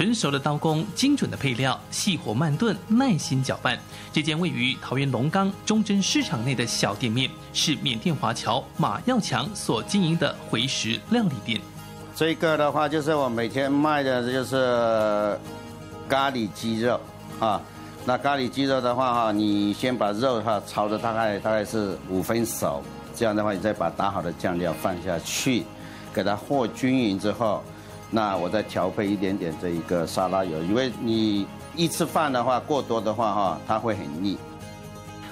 纯熟的刀工、精准的配料、细火慢炖、耐心搅拌。这间位于桃园龙岗忠贞市场内的小店面，是缅甸华侨马耀强所经营的回食料理店。这个的话，就是我每天卖的，就是咖喱鸡肉啊。那咖喱鸡肉的话，哈，你先把肉哈炒的大概大概是五分熟，这样的话，你再把打好的酱料放下去，给它和均匀之后，那我再调配一点点这一个沙拉油，因为你一吃饭的话过多的话哈，它会很腻。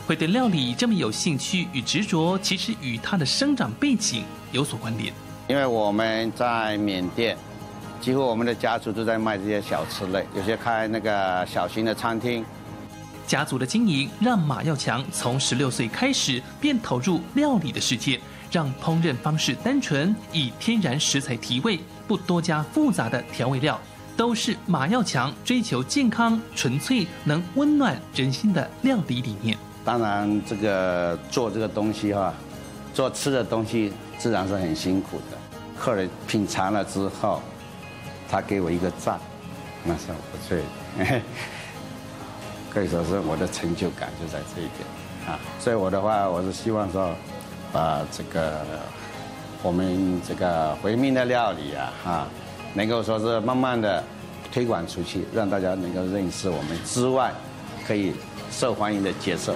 会对料理这么有兴趣与执着，其实与他的生长背景有所关联。因为我们在缅甸，几乎我们的家族都在卖这些小吃类，有些开那个小型的餐厅。家族的经营让马耀强从十六岁开始便投入料理的世界，让烹饪方式单纯，以天然食材提味，不多加复杂的调味料，都是马耀强追求健康、纯粹、能温暖人心的料理理念。当然，这个做这个东西哈，做吃的东西自然是很辛苦的。客人品尝了之后，他给我一个赞，那是我最。可以说是我的成就感就在这一点啊，所以我的话，我是希望说，把这个我们这个回民的料理啊，哈，能够说是慢慢的推广出去，让大家能够认识我们之外，可以受欢迎的接受。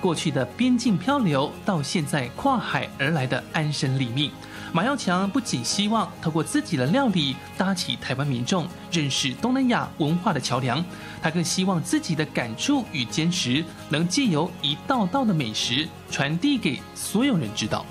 过去的边境漂流，到现在跨海而来的安身立命。马耀强不仅希望透过自己的料理搭起台湾民众认识东南亚文化的桥梁，他更希望自己的感触与坚持能借由一道道的美食传递给所有人知道。